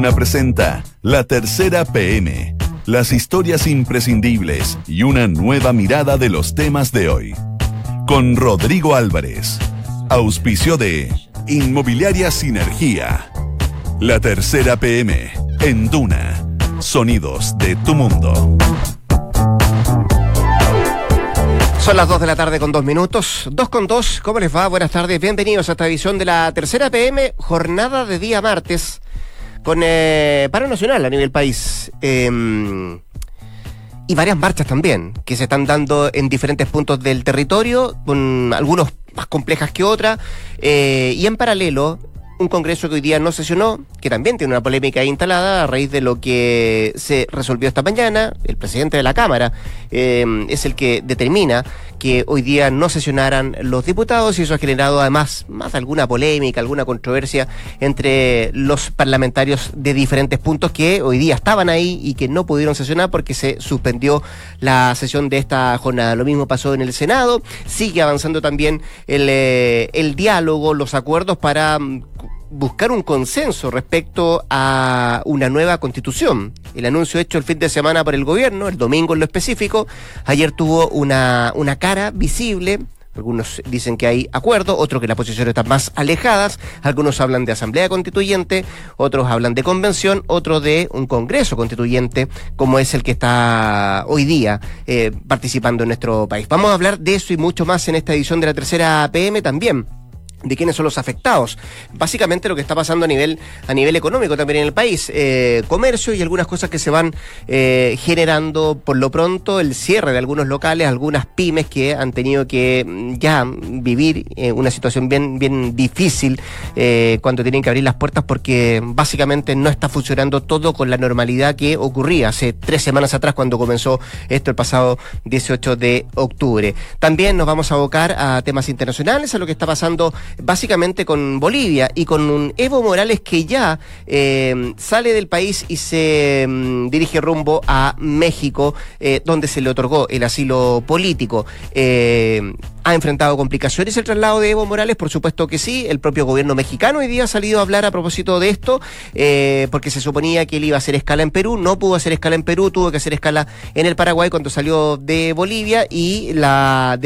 Presenta La Tercera PM, las historias imprescindibles y una nueva mirada de los temas de hoy. Con Rodrigo Álvarez, auspicio de Inmobiliaria Sinergia. La Tercera PM, en Duna, sonidos de tu mundo. Son las 2 de la tarde con dos minutos. 2 con 2, ¿cómo les va? Buenas tardes, bienvenidos a esta edición de la tercera PM, jornada de día martes, con eh, paro nacional a nivel país. Em, y varias marchas también, que se están dando en diferentes puntos del territorio, con algunos más complejas que otras. Eh, y en paralelo, un Congreso que hoy día no sesionó, que también tiene una polémica instalada a raíz de lo que se resolvió esta mañana. El presidente de la Cámara eh, es el que determina que hoy día no sesionaran los diputados y eso ha generado además más alguna polémica, alguna controversia entre los parlamentarios de diferentes puntos que hoy día estaban ahí y que no pudieron sesionar porque se suspendió la sesión de esta jornada. Lo mismo pasó en el Senado, sigue avanzando también el, eh, el diálogo, los acuerdos para mm, buscar un consenso respecto a una nueva constitución. El anuncio hecho el fin de semana por el gobierno, el domingo en lo específico, ayer tuvo una, una cara visible. Algunos dicen que hay acuerdo, otros que las posiciones están más alejadas, algunos hablan de asamblea constituyente, otros hablan de convención, otros de un congreso constituyente, como es el que está hoy día eh, participando en nuestro país. Vamos a hablar de eso y mucho más en esta edición de la tercera PM también de quiénes son los afectados. Básicamente lo que está pasando a nivel, a nivel económico también en el país. Eh, comercio y algunas cosas que se van eh, generando por lo pronto, el cierre de algunos locales, algunas pymes que han tenido que mm, ya vivir eh, una situación bien, bien difícil cuando tienen que abrir las puertas porque básicamente no está funcionando todo con la normalidad que ocurría hace tres semanas atrás cuando comenzó esto el pasado 18 de octubre. También nos vamos a abocar a temas internacionales, a lo que está pasando básicamente con Bolivia y con un Evo Morales que ya eh, sale del país y se mm, dirige rumbo a México, eh, donde se le otorgó el asilo político. Eh, ¿Ha enfrentado complicaciones el traslado de Evo Morales? Por supuesto que sí. El propio gobierno mexicano hoy día ha salido a hablar a propósito de esto, porque se suponía que él iba a hacer escala en Perú, no pudo hacer escala en Perú, tuvo que hacer escala en el Paraguay cuando salió de Bolivia y la,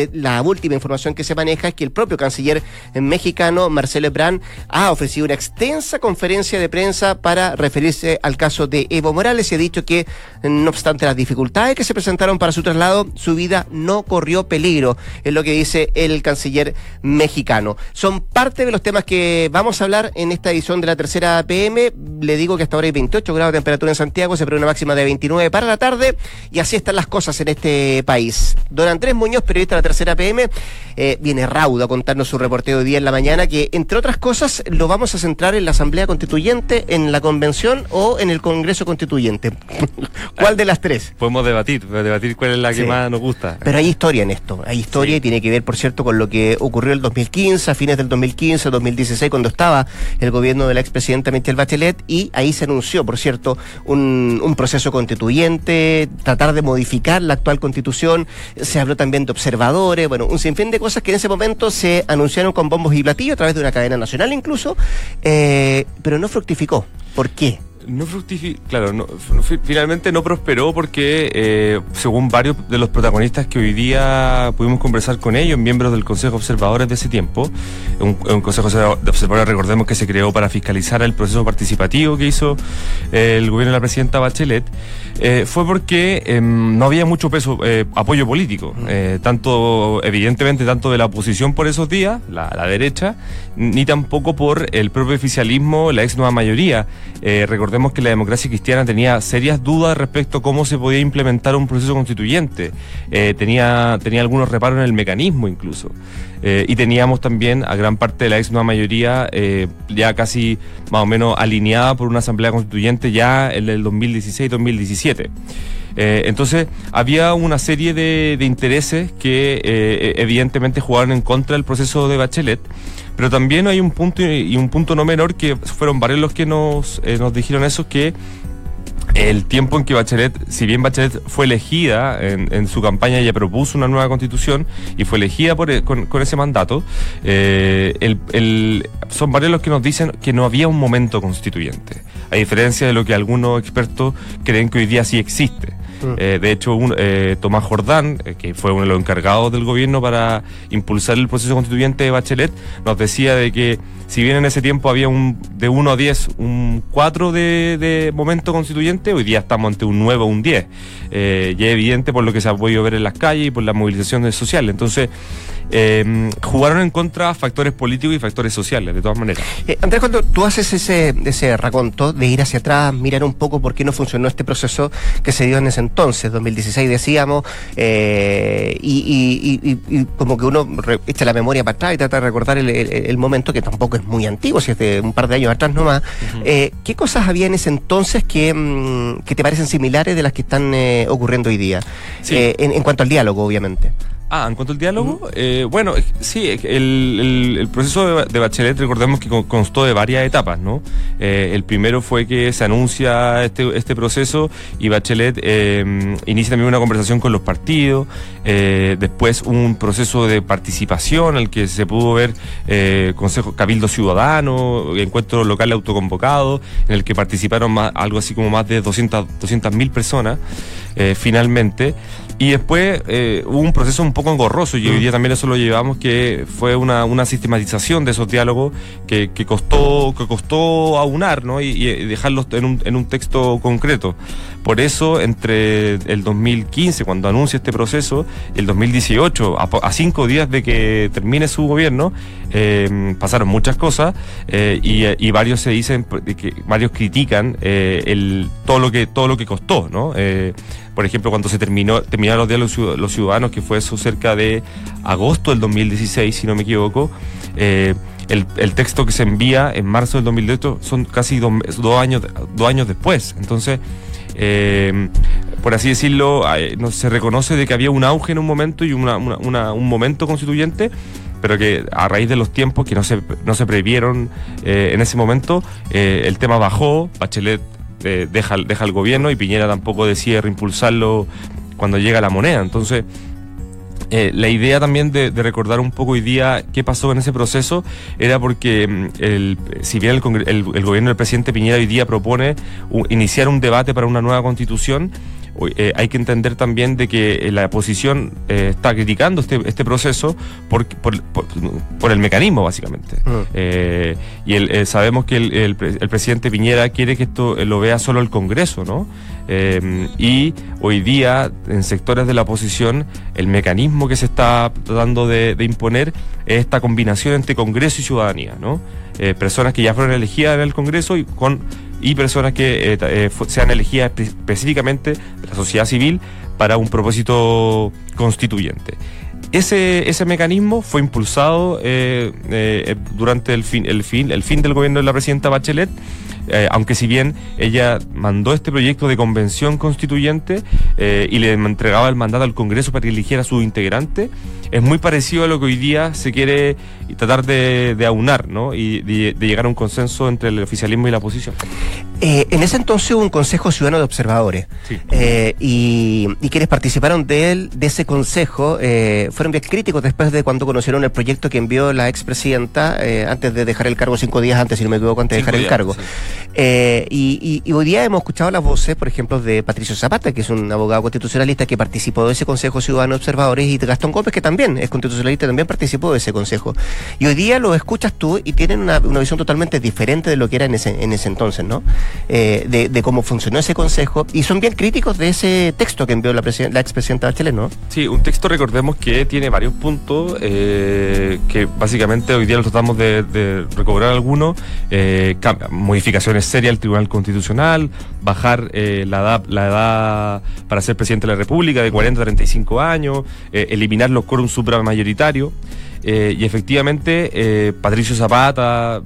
última información que se maneja es que el propio canciller mexicano, Marcelo Ebrard, ha ofrecido una extensa conferencia de prensa para referirse al caso de Evo Morales y ha dicho que, no obstante las dificultades que se presentaron para su traslado, su vida no corrió peligro, es lo que dice el canciller mexicano. Son parte de los temas que vamos a hablar en esta edición de la tercera PM. Le digo que hasta ahora hay 28 grados de temperatura en Santiago, se prevé una máxima de 29 para la tarde y así están las cosas en este país. Don Andrés Muñoz, periodista de la tercera PM, eh, viene raudo a contarnos su reporteo de día en la mañana, que entre otras cosas lo vamos a centrar en la Asamblea Constituyente, en la Convención o en el Congreso Constituyente. ¿Cuál de las tres? Podemos debatir, debatir cuál es la que más nos gusta. Pero hay historia en esto, hay historia y tiene que ver, por cierto, con lo que ocurrió el 2015, a fines del 2015, 2016, cuando estaba el gobierno de la expresidenta Michelle Bachelet y ahí se anunció, por cierto, un, un proceso constituyente, tratar de modificar la actual constitución, se habló también de observadores, bueno, un sinfín de cosas que en ese momento se anunciaron con bombos y platillos a través de una cadena nacional incluso, eh, pero no fructificó. ¿Por qué? No fructificó, claro, no, finalmente no prosperó porque, eh, según varios de los protagonistas que hoy día pudimos conversar con ellos, miembros del Consejo de Observadores de ese tiempo, un, un Consejo de Observadores, recordemos que se creó para fiscalizar el proceso participativo que hizo eh, el gobierno de la presidenta Bachelet, eh, fue porque em, no había mucho peso, eh, apoyo político, tanto, evidentemente, tanto de la oposición por esos días, la, la, derecha, ni tampoco por el propio oficialismo, la ex nueva mayoría. recordemos que la democracia cristiana tenía serias dudas respecto a cómo se podía implementar un proceso constituyente. tenía, tenía algunos reparos en el mecanismo incluso. Eh, y teníamos también a gran parte de la ex nueva mayoría eh, ya casi más o menos alineada por una asamblea constituyente ya en el 2016-2017. Eh, entonces, había una serie de, intereses que eh, evidentemente jugaron en contra del proceso de Bachelet, pero también hay un punto y un punto no menor que fueron varios los que nos, eh, nos dijeron eso, que el tiempo en que Bachelet, si bien Bachelet fue elegida en, su campaña, ella propuso una nueva constitución y fue elegida por, e, con, ese mandato, eh, el, son varios los que nos dicen que no había un momento constituyente, a diferencia de lo que algunos expertos creen que hoy día sí existe. Mm. Eh, de hecho, eh, Tomás Jordán, que fue uno de los encargados del gobierno para impulsar el proceso constituyente de Bachelet, nos decía de que si bien en ese tiempo había un de 1 a 10, un 4 de, momento constituyente, hoy día estamos ante un 9 o un 10. Eh, y es evidente por lo que se ha podido ver en las calles y por las movilizaciones sociales. Entonces, eh, jugaron en contra factores políticos y factores sociales, de todas maneras. Eh, Andrés, cuando tú haces ese, ese raconto de ir hacia atrás, mirar un poco por qué no funcionó este proceso que se dio en ese entonces, 2016 decíamos, eh, y, como que uno echa la memoria para atrás y trata de recordar el, momento que tampoco es muy antiguo, si es de un par de años atrás nomás, eh, ¿qué cosas había en ese entonces que, mm, que te parecen similares de las que están ocurriendo hoy día? en cuanto al diálogo, obviamente. Ah, en cuanto al diálogo, eh, bueno, sí, el, el, proceso de, Bachelet, recordemos que constó de varias etapas, ¿no? Eh, el primero fue que se anuncia este, este proceso y Bachelet eh, inicia también una conversación con los partidos, después un proceso de participación al que se pudo ver Consejo Cabildo Ciudadano, encuentro local autoconvocado, en el que participaron más, algo así como más de 200 mil personas, finalmente. Y después eh, hubo un proceso un poco engorroso y hoy día también eso lo llevamos, que fue una, una sistematización de esos diálogos que, que, costó, que costó aunar ¿no? y, dejarlos en un, en un texto concreto. Por eso, entre el 2015, cuando anuncia este proceso, el 2018, a, cinco días de que termine su gobierno, eh, pasaron muchas cosas eh, y, varios se dicen, que varios critican todo, lo que, todo lo que costó, ¿no? Por ejemplo, cuando se terminó, terminaron los diálogos los ciudadanos, que fue eso cerca de agosto del 2016, si no me equivoco, eh, el, texto que se envía en marzo del 2018 son casi dos, años, dos años después. Entonces, eh, por así decirlo, se reconoce de que había un auge en un momento y una, un momento constituyente pero que a raíz de los tiempos que no se, no se previeron eh, en ese momento, el tema bajó, Bachelet eh, deja, deja el gobierno y Piñera tampoco decide reimpulsarlo cuando llega la moneda. Entonces, eh, la idea también de, recordar un poco hoy día qué pasó en ese proceso era porque mm, el, si bien el, el, gobierno del presidente Piñera hoy día propone iniciar un debate para una nueva constitución, eh, hay que entender también de que eh, la oposición eh, está criticando este, este proceso por, por, el mecanismo, básicamente. Mm. y el, sabemos que el, el, presidente Piñera quiere que esto lo vea solo el Congreso, ¿no? y hoy día, en sectores de la oposición, el mecanismo que se está tratando de, de imponer es esta combinación entre Congreso y ciudadanía, ¿no? personas que ya fueron elegidas en el Congreso y con y personas que eh, eh, sean elegidas específicamente de la sociedad civil para un propósito constituyente. Ese, ese mecanismo fue impulsado eh, durante el fin, el, fin, el fin del gobierno de la presidenta Bachelet eh, aunque si bien ella mandó este proyecto de convención constituyente eh, y le entregaba el mandato al Congreso para que eligiera a su integrante, es muy parecido a lo que hoy día se quiere tratar de, aunar ¿no? y de, llegar a un consenso entre el oficialismo y la oposición. Eh, en ese entonces hubo un Consejo Ciudadano de Observadores y, quienes participaron de él, de ese consejo, fueron bien críticos después de cuando conocieron el proyecto que envió la expresidenta antes de dejar el cargo, cinco días antes, si no me equivoco, antes de dejar el cargo. Eh, y, hoy día hemos escuchado las voces, por ejemplo, de Patricio Zapata, que es un abogado constitucionalista que participó de ese Consejo Ciudadano Observadores, y de Gastón Gómez, que también es constitucionalista, también participó de ese Consejo. Y hoy día lo escuchas tú y tienen una, visión totalmente diferente de lo que era en ese, en ese entonces, ¿no? Eh, de, cómo funcionó ese Consejo, y son bien críticos de ese texto que envió la, la expresidenta Bachelet, ¿no? Sí, un texto, recordemos que tiene varios puntos, eh, que básicamente hoy día lo tratamos de, de recobrar algunos, modificaciones seria el Tribunal Constitucional, bajar eh, la, edad, la edad para ser presidente de la República de 40 a 35 años, eh, eliminar los quórum supramayoritarios. Eh, y efectivamente, Patricio Zapata,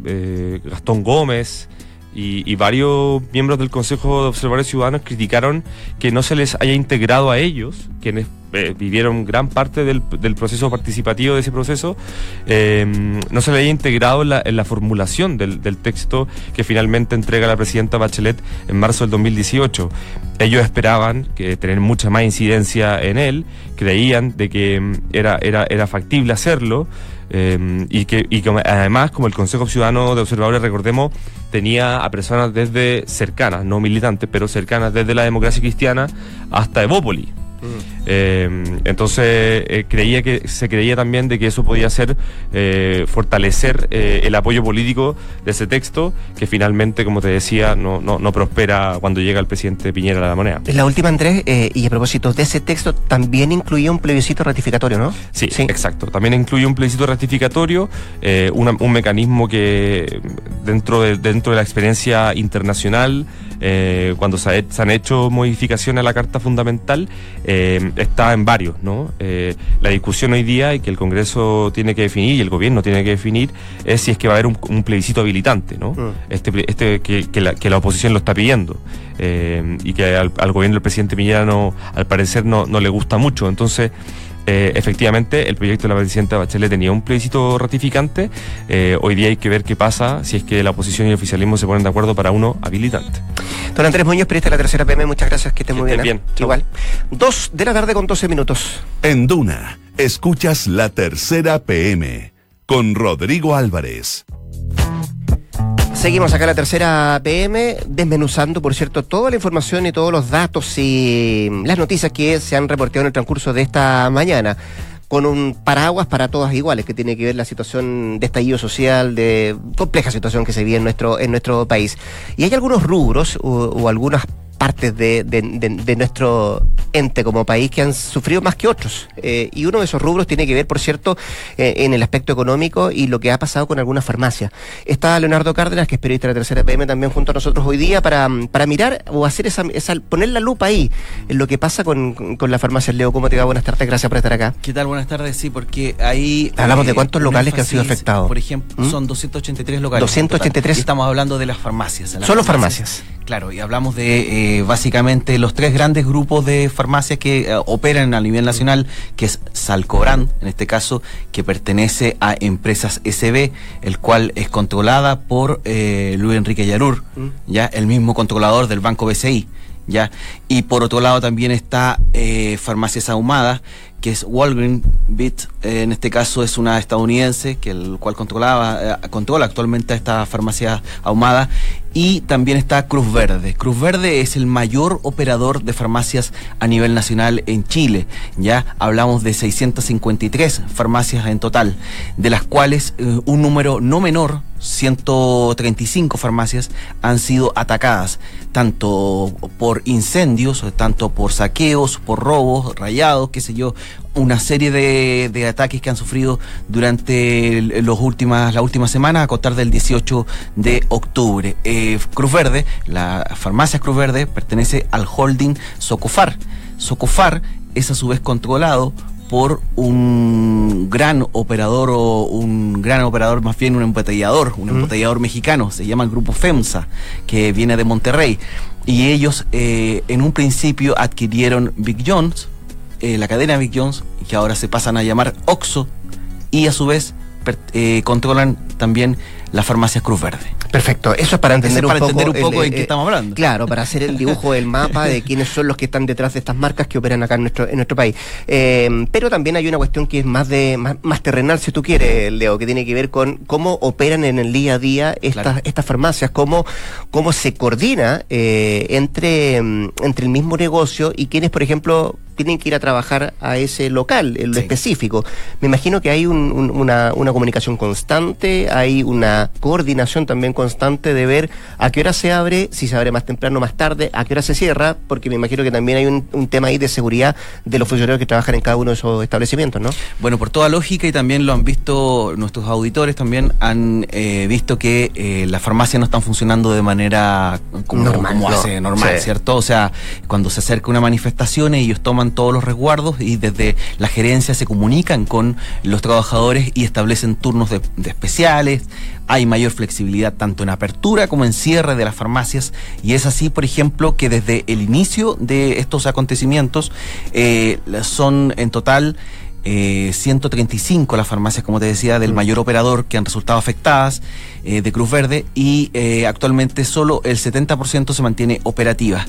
Gastón Gómez, y, varios miembros del Consejo de Observadores Ciudadanos criticaron que no se les haya integrado a ellos, quienes eh, vivieron gran parte del, proceso participativo de ese proceso, eh, no se le haya integrado en la, formulación del, texto que finalmente entrega la presidenta Bachelet en marzo del 2018. Ellos esperaban que tener mucha más incidencia en él, creían de que mm, era, era, era factible hacerlo. Eh, y que y además, como el Consejo Ciudadano de Observadores, recordemos, tenía a personas desde cercanas, no militantes, pero cercanas desde la democracia cristiana hasta Evópoli. Eh, entonces eh, creía que se creía también de que eso podía ser eh, fortalecer el apoyo político de ese texto que finalmente, como te decía, no, no, prospera cuando llega el presidente Piñera a la moneda. La última, Andrés, y a propósito de ese texto, también incluía un plebiscito ratificatorio, ¿no? Sí, exacto. También incluye un plebiscito ratificatorio, un mecanismo que dentro de, dentro de la experiencia internacional eh, cuando se, han hecho modificaciones a la Carta Fundamental, eh, está en varios, ¿no? Eh, la discusión hoy día y que el Congreso tiene que definir y el Gobierno tiene que definir es si es que va a haber un, plebiscito habilitante, ¿no? Mm. Este, este que, la, oposición lo está pidiendo y que al, Gobierno del presidente Piñera al parecer no, no le gusta mucho. Entonces, eh, efectivamente, el proyecto de la presidenta Bachelet tenía un plebiscito ratificante. Eh, hoy día hay que ver qué pasa si es que la oposición y el oficialismo se ponen de acuerdo para uno habilitante. Don Andrés Muñoz, periodista de la tercera PM, muchas gracias, que esté muy bien. ¿eh? bien. Igual. Dos de la tarde con 12 minutos. En Duna, escuchas la tercera PM con Rodrigo Álvarez. Seguimos acá en la tercera PM, desmenuzando, por cierto, toda la información y todos los datos y las noticias que se han reportado en el transcurso de esta mañana con un paraguas para todas iguales, que tiene que ver la situación de estallido social, de compleja situación que se vive en nuestro, en nuestro país. Y hay algunos rubros o, o algunas partes de, de, nuestro ente como país que han sufrido más que otros. Eh, y uno de esos rubros tiene que ver, por cierto, eh, en el aspecto económico y lo que ha pasado con algunas farmacias. Está Leonardo Cárdenas, que es periodista de la tercera PM, también junto a nosotros hoy día para, para mirar o hacer esa, esa, poner la lupa ahí en lo que pasa con, con la farmacia. Leo, ¿cómo te va? Buenas tardes, gracias por estar acá. ¿Qué tal? Buenas tardes, sí, porque ahí... Hablamos de cuántos locales que han sido afectados. Por ejemplo, ¿Mm? son 283 locales. 283. estamos hablando de las farmacias. Solo farmacias. Claro, y hablamos de básicamente los tres grandes grupos de farmacias que eh, operan a nivel nacional, que es Salcobran, en este caso, que pertenece a Empresas SB, el cual es controlada por eh, Luis Enrique Yarur, mm. ya el mismo controlador del Banco BCI. ¿ya? Y por otro lado también está eh, Farmacias Ahumadas, que es Walgreen Bit, en este caso es una estadounidense, que el cual controlaba, controla actualmente esta farmacia ahumada, y también está Cruz Verde. Cruz Verde es el mayor operador de farmacias a nivel nacional en Chile. Ya hablamos de 653 farmacias en total, de las cuales eh, un número no menor 135 farmacias han sido atacadas, tanto por incendios, tanto por saqueos, por robos, rayados, qué sé yo, una serie de, ataques que han sufrido durante los últimas, la última semana, a contar del 18 de octubre. Eh, Cruz Verde, la farmacia Cruz Verde, pertenece al holding Socofar. Socofar es a su vez controlado por un gran operador o un gran operador, más bien un embotellador, un embotellador mexicano, se llama el grupo FEMSA, que viene de Monterrey. Y ellos eh, en un principio adquirieron Big Jones, eh, la cadena Big Jones, que ahora se pasan a llamar Oxo, y a su vez eh, controlan también la farmacia Cruz Verde. Perfecto, eso es para entender, un, poco, entender un poco en qué estamos hablando. Claro, para hacer el dibujo del mapa de quiénes son los que están detrás de estas marcas que operan acá en nuestro, en nuestro país. Eh, pero también hay una cuestión que es más de más, terrenal, si tú quieres, Leo, que tiene que ver con cómo operan en el día a día estas, estas farmacias, cómo, cómo se coordina eh, entre, entre el mismo negocio y quienes, por ejemplo, tienen que ir a trabajar a ese local, en lo específico. Me imagino que hay una, una comunicación constante, hay una coordinación también constante de ver a qué hora se abre, si se abre más temprano más tarde, a qué hora se cierra, porque me imagino que también hay un, tema ahí de seguridad de los funcionarios que trabajan en cada uno de esos establecimientos, ¿no? Bueno, por toda lógica y también lo han visto nuestros auditores, también han eh, visto que eh, las farmacias no están funcionando de manera como, normal, hace normal, ¿cierto? O sea, cuando se acerca una manifestación ellos toman toman todos los resguardos y desde la gerencia se comunican con los trabajadores y establecen turnos de, especiales. Hay mayor flexibilidad tanto en apertura como en cierre de las farmacias y es así, por ejemplo, que desde el inicio de estos acontecimientos eh, son en total 135 eh, las farmacias, como te decía, del mm. mayor operador que han resultado afectadas eh, de Cruz Verde y eh, actualmente solo el 70% se mantiene operativa.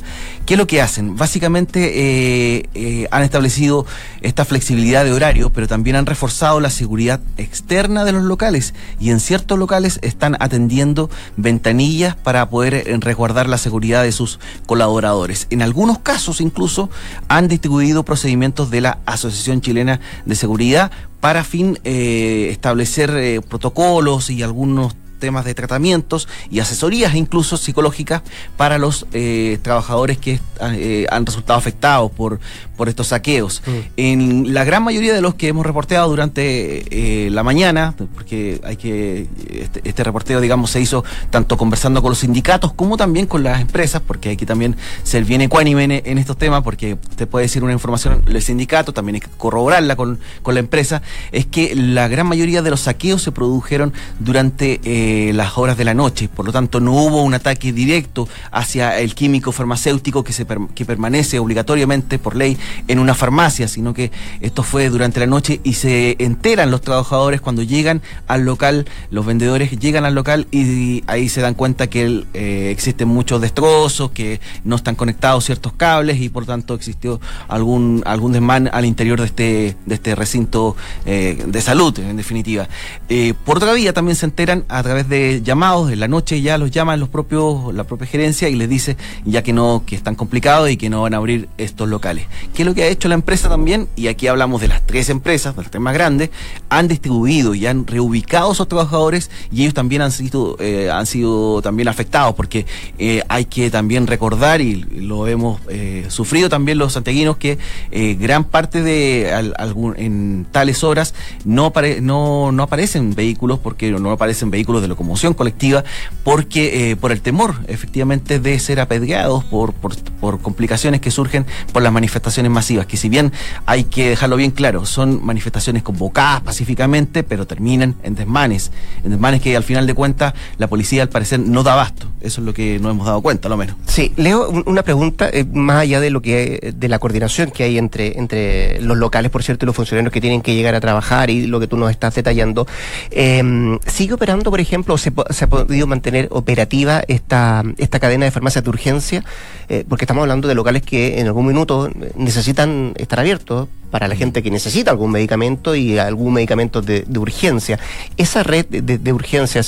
¿Qué es lo que hacen? Básicamente han establecido esta flexibilidad de horario, pero también han reforzado la seguridad externa de los locales y en ciertos locales están atendiendo ventanillas para poder resguardar la seguridad de sus colaboradores. En algunos casos incluso han distribuido procedimientos de la Asociación Chilena de seguridad para fin eh, establecer eh, protocolos y algunos temas de tratamientos y asesorías incluso psicológicas para los eh, trabajadores que eh, han resultado afectados por, por estos saqueos. Mm. En la gran mayoría de los que hemos reporteado durante eh, la mañana, porque hay que este, este, reporteo, digamos, se hizo tanto conversando con los sindicatos como también con las empresas, porque hay que también ser bien ecuánime en, estos temas, porque te puede decir una información el sindicato, también hay que corroborarla con, con la empresa, es que la gran mayoría de los saqueos se produjeron durante eh, las horas de la noche. Por lo tanto, no hubo un ataque directo hacia el químico farmacéutico que, se que permanece obligatoriamente por ley en una farmacia, sino que esto fue durante la noche y se enteran los trabajadores cuando llegan al local, los vendedores llegan al local y ahí se dan cuenta que eh, existen muchos destrozos, que no están conectados ciertos cables y por tanto existió algún, algún desmán al interior de este, de este recinto eh, de salud, en definitiva. por otra vía también se enteran a través de llamados, en la noche ya los llaman los propios, la propia gerencia y les dice ya que no, que están complicados y que no van a abrir estos locales. ¿Qué es lo que ha hecho la empresa también? Y aquí hablamos de las tres empresas, de las tres más grandes, han distribuido y han reubicado a esos trabajadores y ellos también han sido, eh, han sido también afectados porque eh, hay que también recordar y lo hemos eh, sufrido también los santiaguinos que gran parte de algún, en tales horas no, no, no aparecen vehículos porque no aparecen vehículos de locomoción colectiva, porque eh, por el temor, efectivamente, de ser apedreados por, por, complicaciones que surgen por las manifestaciones masivas, que si bien hay que dejarlo bien claro, son manifestaciones convocadas pacíficamente, pero terminan en desmanes, en desmanes que al final de cuentas la policía al parecer no da abasto. Eso es lo que no hemos dado cuenta, lo menos. Sí, Leo, una pregunta, eh, más allá de lo que de la coordinación que hay entre, entre los locales, por cierto, y los funcionarios que tienen que llegar a trabajar y lo que tú nos estás detallando. Eh, ¿Sigue operando, por ejemplo, ejemplo, se, ha podido mantener operativa esta, esta cadena de farmacias de urgencia? Eh, porque estamos hablando de locales que en algún minuto necesitan estar abiertos para la gente que necesita algún medicamento y algún medicamento de, urgencia. Esa red de, urgencia,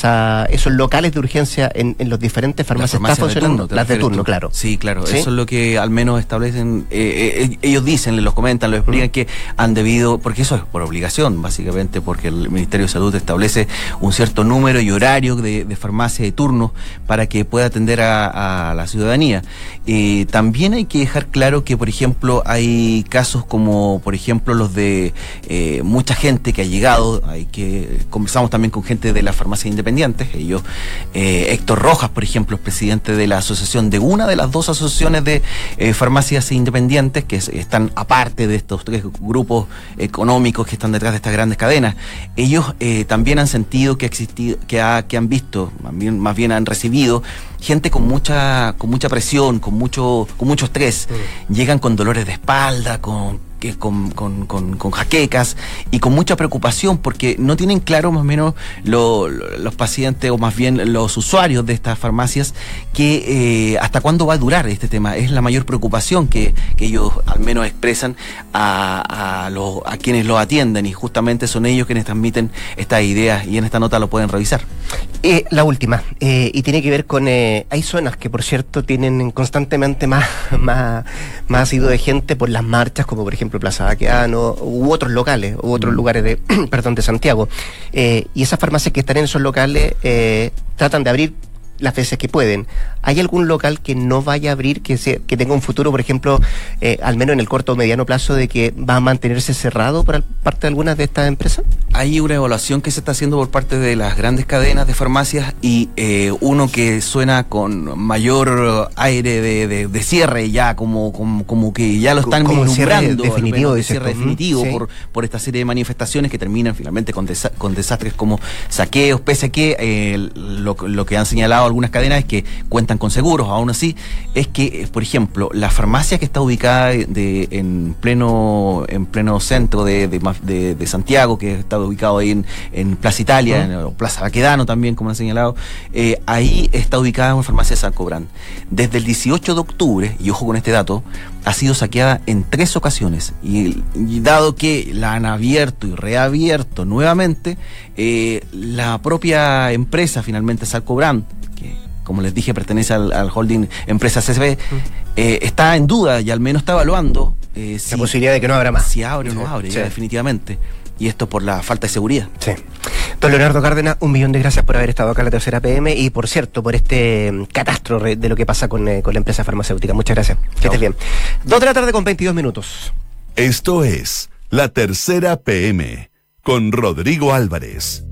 esos locales de urgencia en, los diferentes farmacias, ¿está funcionando? las de turno, claro. Sí, claro. Eso es lo que al menos establecen, eh, eh, ellos dicen, les los comentan, lo explican que han debido, porque eso es por obligación, básicamente, porque el Ministerio de Salud establece un cierto número y horario de, farmacia de turno para que pueda atender a, la ciudadanía. Eh, también hay que dejar claro que, por ejemplo, hay casos como, por ejemplo, los de eh, mucha gente que ha llegado, hay que conversamos también con gente de las farmacias independientes, ellos, eh, Héctor Rojas, por ejemplo, es presidente de la asociación, de una de las dos asociaciones de farmacias independientes que están aparte de estos tres grupos económicos que están detrás de estas grandes cadenas. Ellos también han sentido que ha existido, que, ha, que han visto, más bien, más bien han recibido gente con mucha, con mucha presión, con mucho, con mucho estrés. Mm. Llegan con dolores de espalda, con que con, con, con, jaquecas y con mucha preocupación porque no tienen claro más o menos los pacientes o más bien los usuarios de estas farmacias que eh, hasta cuándo va a durar este tema. Es la mayor preocupación que, que ellos al menos expresan a, a, los, a quienes lo atienden y justamente son ellos quienes transmiten estas ideas y en esta nota lo pueden revisar. Eh, la última, eh, y tiene que ver con... hay zonas que por cierto tienen constantemente más, más, más ido de gente por las marchas, como por ejemplo Plaza Baqueano, u otros locales, u otros mm. lugares de, perdón, de Santiago. Eh, y esas farmacias que están en esos locales eh, tratan de abrir las veces que pueden. ¿Hay algún local que no vaya a abrir, que, se, que tenga un futuro, por ejemplo, eh, al menos en el corto o mediano plazo, de que va a mantenerse cerrado por parte de algunas de estas empresas? Hay una evaluación que se está haciendo por parte de las grandes cadenas de farmacias y eh, uno que suena con mayor aire de, de, cierre ya, como, como, como, que ya lo están como vislumbrando. Definitivo, de cierre definitivo por, por esta serie de manifestaciones que terminan finalmente con, con desastres como saqueos, pese a que eh, lo, lo, que han señalado algunas cadenas es que cuentan con seguros, aún así, es que, por ejemplo, la farmacia que está ubicada de, en pleno en pleno centro de, de, de Santiago, que está ubicado ahí en, en Plaza Italia, en Plaza Baquedano también, como han señalado, eh, ahí está ubicada una farmacia de San Cobrán. Desde el 18 de octubre, y ojo con este dato, ha sido saqueada en tres ocasiones. Y, dado que la han abierto y reabierto nuevamente, eh, la propia empresa finalmente Salcobrand, que como les dije pertenece al, holding empresa CSB, eh, está en duda y al menos está evaluando la posibilidad de que no abra más. Si abre o no abre, definitivamente y esto por la falta de seguridad. Sí. Don Leonardo Cárdenas, un millón de gracias por haber estado acá en la tercera PM y por cierto, por este mm, catástrofe de lo que pasa con, eh, con la empresa farmacéutica. Muchas gracias. Que estés bien. Dos de la tarde con 22 minutos. Esto es la tercera PM con Rodrigo Álvarez.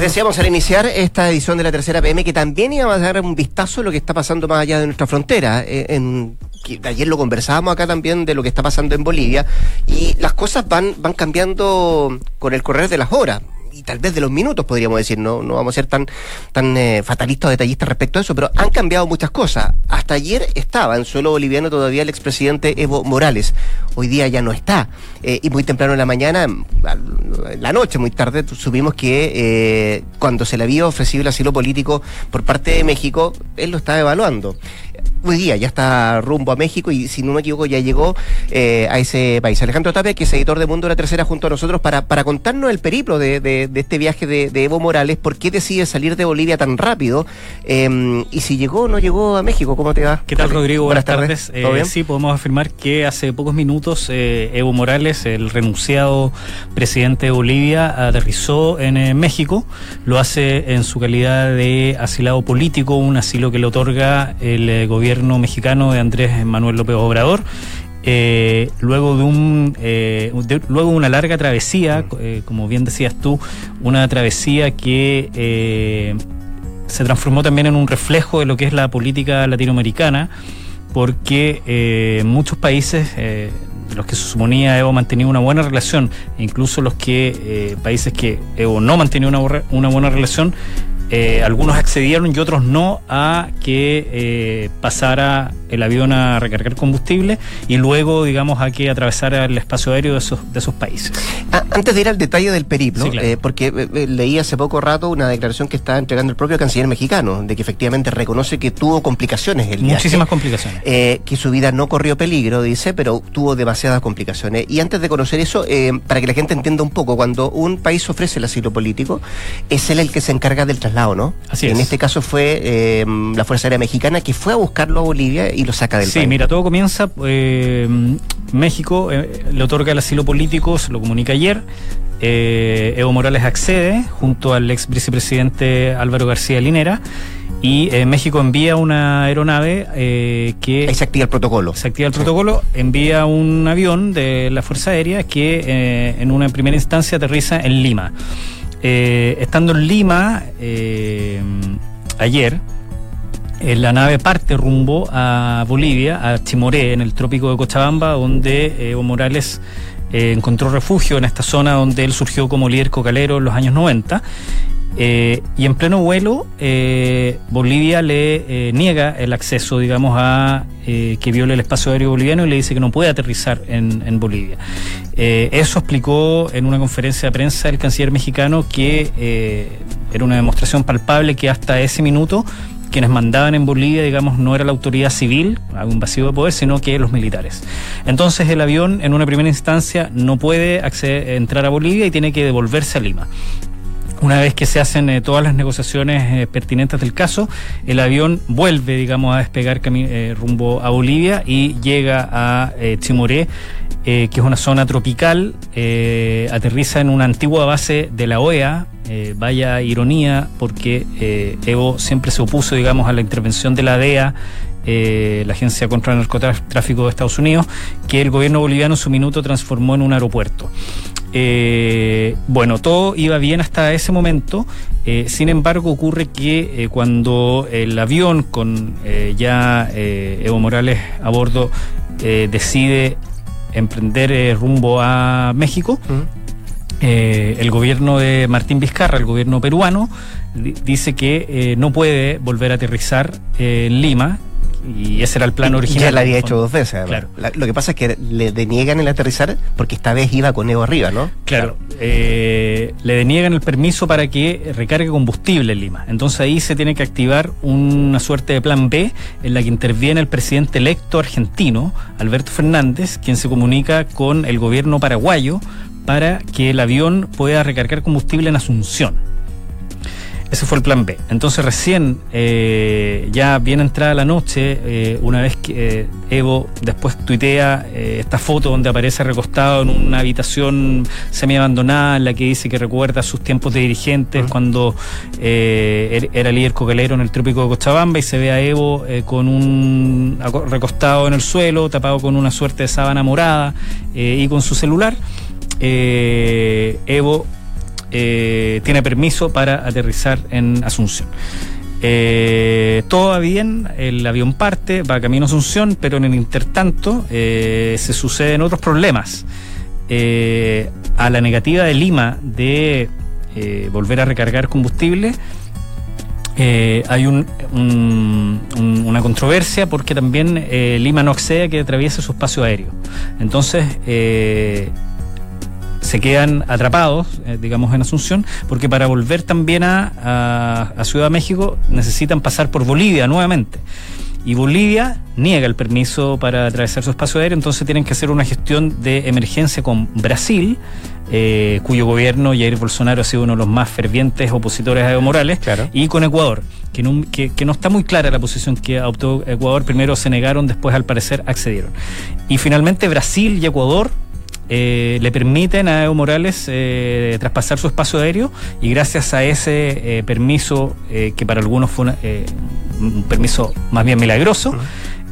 Decíamos al iniciar esta edición de la tercera PM que también íbamos a dar un vistazo a lo que está pasando más allá de nuestra frontera. Eh, en, ayer lo conversábamos acá también de lo que está pasando en Bolivia y las cosas van, van cambiando con el correr de las horas y tal vez de los minutos, podríamos decir, no, no vamos a ser tan, tan eh, fatalistas o detallistas respecto a eso, pero han cambiado muchas cosas. Hasta ayer estaba en suelo boliviano todavía el expresidente Evo Morales, hoy día ya no está. Eh, y muy temprano en la mañana, en la noche, muy tarde, subimos que eh, cuando se le había ofrecido el asilo político por parte de México, él lo estaba evaluando hoy día ya está rumbo a México y si no me equivoco ya llegó eh, a ese país. Alejandro Tapia, que es editor de Mundo la Tercera junto a nosotros para, para contarnos el periplo de, de, este viaje de, Evo Morales, por qué decide salir de Bolivia tan rápido em, y si llegó o no llegó a México, ¿cómo te va? ¿Qué tal Rodrigo? Buenas, tardes. Eh, sí, podemos afirmar que hace pocos minutos eh, Evo Morales, el renunciado presidente de Bolivia, aterrizó en México, lo hace en su calidad de asilado político, un asilo que le otorga el gobierno gobierno mexicano de Andrés Manuel López Obrador. Eh, luego de un eh, luego una larga travesía, eh, como bien decías tú, una travesía que se transformó también en un reflejo de lo que es la política latinoamericana, porque muchos países los que se suponía Evo mantenía una buena relación, e incluso los que países que Evo no mantenía una, una buena relación, eh, algunos accedieron y otros no a que eh, pasara el avión a recargar combustible y luego, digamos, a que atravesara el espacio aéreo de esos, de esos países. Ah, antes de ir al detalle del periplo, eh, porque leí hace poco rato una declaración que está entregando el propio canciller mexicano, de que efectivamente reconoce que tuvo complicaciones el Muchísimas complicaciones. que su vida no corrió peligro, dice, pero tuvo demasiadas complicaciones. Y antes de conocer eso, para que la gente entienda un poco, cuando un país ofrece el asilo político, es él el que se encarga del traslado ¿no? Así En este caso fue em, la Fuerza Aérea Mexicana que fue a buscarlo a Bolivia y lo saca del país. Sí, mira, todo comienza. Em, México eh, le otorga el asilo político, se lo comunica ayer. Eh, Evo Morales accede junto al ex vicepresidente Álvaro García Linera y eh, México envía una aeronave que... Ahí se activa el protocolo. Se activa el protocolo, envía un avión de la Fuerza Aérea que en una primera instancia aterriza en Lima. Eh, estando en Lima eh, ayer, eh, la nave parte rumbo a Bolivia, a Chimoré, en el trópico de Cochabamba, donde Evo Morales encontró refugio en esta zona donde él surgió como líder cocalero en los años 90. Y en pleno vuelo, Bolivia le niega el acceso, digamos, a que viole el espacio aéreo boliviano y le dice que no puede aterrizar en Bolivia. Eh, eso explicó en una conferencia de prensa el canciller mexicano que eh, era una demostración palpable que hasta ese minuto quienes mandaban en Bolivia, digamos, no era la autoridad civil, un vacío de poder, sino que los militares. Entonces el avión, en una primera instancia, no puede acceder, entrar a Bolivia y tiene que devolverse a Lima. Una vez que se hacen eh, todas las negociaciones pertinentes del caso, el avión vuelve, digamos, a despegar rumbo a Bolivia y llega a Chimoré eh, que es una zona tropical, eh, aterriza en una antigua base de la OEA. Eh, vaya ironía, porque Evo siempre se opuso, digamos, a la intervención de la DEA la Agencia contra el Narcotráfico de Estados Unidos, que el gobierno boliviano en su minuto transformó en un aeropuerto. Eh, bueno, todo iba bien hasta ese momento. Eh, sin embargo, ocurre que eh, cuando el avión con ya Evo Morales a bordo decide emprender rumbo a México, el gobierno de Martín Vizcarra, el gobierno peruano, di- dice que no puede volver a aterrizar en Lima. Y ese era el plan original. Ya lo había hecho dos veces, además. Claro. La- lo que pasa es que le deniegan el aterrizar porque esta vez iba con Evo arriba, ¿no? Claro, eh, le deniegan el permiso para que recargue combustible en Lima. Entonces ahí se tiene que activar una suerte de plan B en la que interviene el presidente electo argentino, Alberto Fernández, quien se comunica con el gobierno paraguayo para que el avión pueda recargar combustible en Asunción. Ese fue el plan B. Entonces recién, eh, ya bien entrada la noche, eh, una vez que eh, Evo después tuitea eh, esta foto donde aparece recostado en una habitación semi abandonada en la que dice que recuerda sus tiempos de dirigentes cuando eh, er- era líder cocalero en el trópico de Cochabamba y se ve a Evo eh, con un recostado en el suelo, tapado con una suerte de sábana morada y con su celular. Evo eh, tiene permiso para aterrizar en Asunción. Eh, todo va bien, el avión parte, va camino Asunción, pero en el intertanto eh, se suceden otros problemas. Eh, a la negativa de Lima de volver a recargar combustible, hay un- un- un- una controversia porque también Lima no accede a que atraviese su espacio aéreo. Entonces, se quedan atrapados, eh, digamos, en Asunción, porque para volver también a, a- a Ciudad de México necesitan pasar por Bolivia nuevamente. Y Bolivia niega el permiso para atravesar su espacio aéreo, entonces tienen que hacer una gestión de emergencia con Brasil, eh, cuyo gobierno Jair Bolsonaro ha sido uno de los más fervientes opositores a Evo Morales, Claro. y con Ecuador, que no, que, que no está muy clara la posición que adoptó Ecuador. Primero se negaron, después al parecer accedieron. Y finalmente Brasil y Ecuador eh, le permiten a Evo Morales eh, traspasar su espacio aéreo y gracias a ese eh, permiso, eh, que para algunos fue una, eh, un permiso más bien milagroso,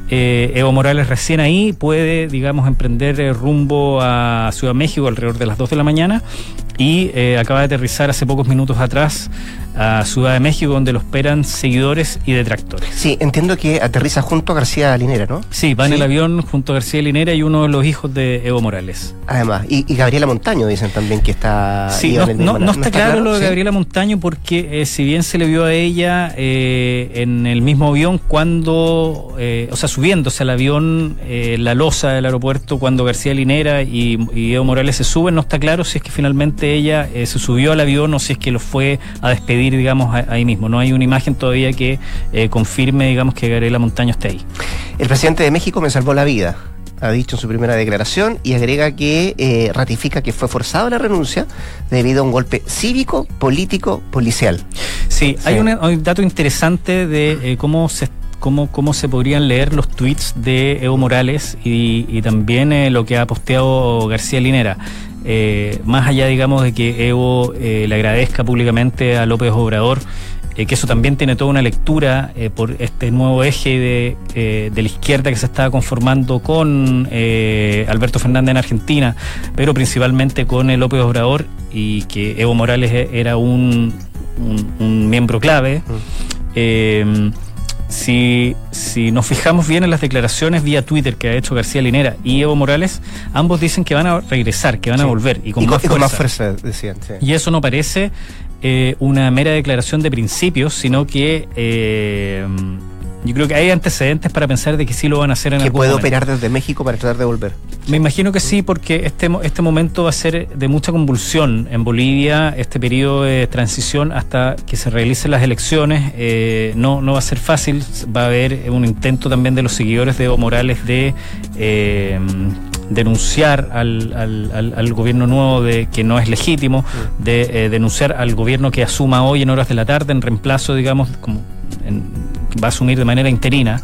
eh, Evo Morales recién ahí puede, digamos, emprender rumbo a Ciudad de México alrededor de las 2 de la mañana y eh, acaba de aterrizar hace pocos minutos atrás a Ciudad de México donde lo esperan seguidores y detractores. Sí, entiendo que aterriza junto a García Linera, ¿no? Sí, va en el avión junto a García Linera y uno de los hijos de Evo Morales. Además, y, y Gabriela Montaño dicen también que está. Sí, no, en el no- no está claro lo de Sí. Gabriela Montaño porque eh, si bien se le vio a ella eh, en el mismo avión cuando, o sea, subiéndose al avión, eh, la losa del aeropuerto cuando García Linera y, y Evo Morales se suben, no está claro si es que finalmente ella eh, se subió al avión o si es que lo fue a despedir, digamos, ahí mismo. No hay una imagen todavía que eh, confirme, digamos, que Gabriela Montaño esté ahí. El presidente de México me salvó la vida, ha dicho en su primera declaración, y agrega que eh, ratifica que fue forzado a la renuncia debido a un golpe cívico, político, policial. Sí, hay un, hay un dato interesante de eh, cómo se cómo, cómo se podrían leer los tweets de Evo Morales y, y también eh, lo que ha posteado García Linera. Eh, más allá, digamos, de que Evo eh, le agradezca públicamente a López Obrador, eh, que eso también tiene toda una lectura por este nuevo eje de, de la izquierda que se está conformando con Alberto Fernández en Argentina, pero principalmente con el López Obrador y que Evo Morales e- era un, un- un miembro clave. Eh, si, si nos fijamos bien en las declaraciones vía Twitter que ha hecho García Linera y Evo Morales, ambos dicen que van a regresar, que van a volver y con, y con, más, con más fuerza. fuerza, decían. sí. Y eso no parece eh, una mera declaración de principios, sino que eh, yo creo que hay antecedentes para pensar de que sí lo van a hacer en Que puede operar desde México para tratar de volver. Me imagino que sí, porque este, este momento va a ser de mucha convulsión en Bolivia, este periodo de transición hasta que se realicen las elecciones. eh, no, no va a ser fácil, va a haber un intento también de los seguidores de Evo Morales de eh, denunciar al, al- al- al gobierno nuevo de que no es legítimo, de eh, denunciar al gobierno que asuma hoy en horas de la tarde en reemplazo, digamos, como en- va a asumir de manera interina.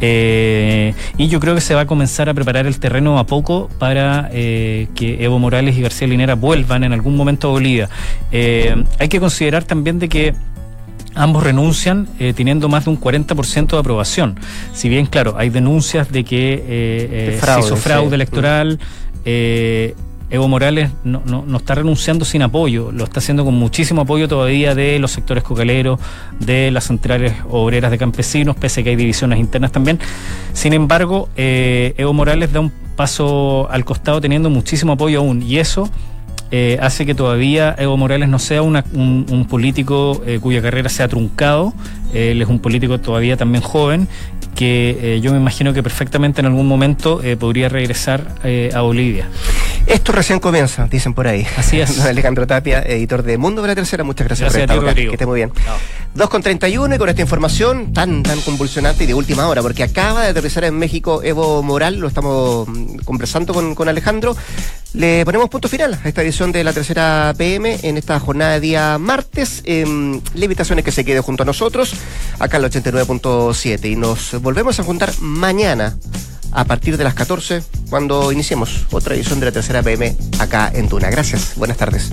Eh, y yo creo que se va a comenzar a preparar el terreno a poco para eh, que Evo Morales y García Linera vuelvan en algún momento a Bolivia. Eh, hay que considerar también de que Ambos renuncian eh, teniendo más de un 40% de aprobación. Si bien, claro, hay denuncias de que eh, eh, De fraude, se hizo fraude sí. electoral, eh, Evo Morales no, no, no, está renunciando sin apoyo, lo está haciendo con muchísimo apoyo todavía de los sectores cocaleros, de las centrales obreras de campesinos, pese a que hay divisiones internas también. Sin embargo, eh, Evo Morales da un paso al costado teniendo muchísimo apoyo aún y eso eh, hace que todavía Evo Morales no sea un, un, político eh, cuya carrera se ha truncado. Él es un político todavía también joven que yo me imagino que perfectamente en algún momento podría regresar a Bolivia. Esto recién comienza, dicen por ahí. Así es. Alejandro Tapia, editor de Mundo de la Tercera, muchas gracias, gracias por estar Que esté muy bien. 2 con 31 y con esta información tan, tan convulsionante y de última hora, porque acaba de aterrizar en México Evo Moral, lo estamos mm, conversando con, con Alejandro. Le ponemos punto final a esta edición de la tercera PM en esta jornada de día martes. Eh, la invitación es que se quede junto a nosotros, acá en el 89.7. Y nos volvemos a juntar mañana a partir de las 14, cuando iniciemos otra edición de la tercera PM acá en Tuna. Gracias, buenas tardes.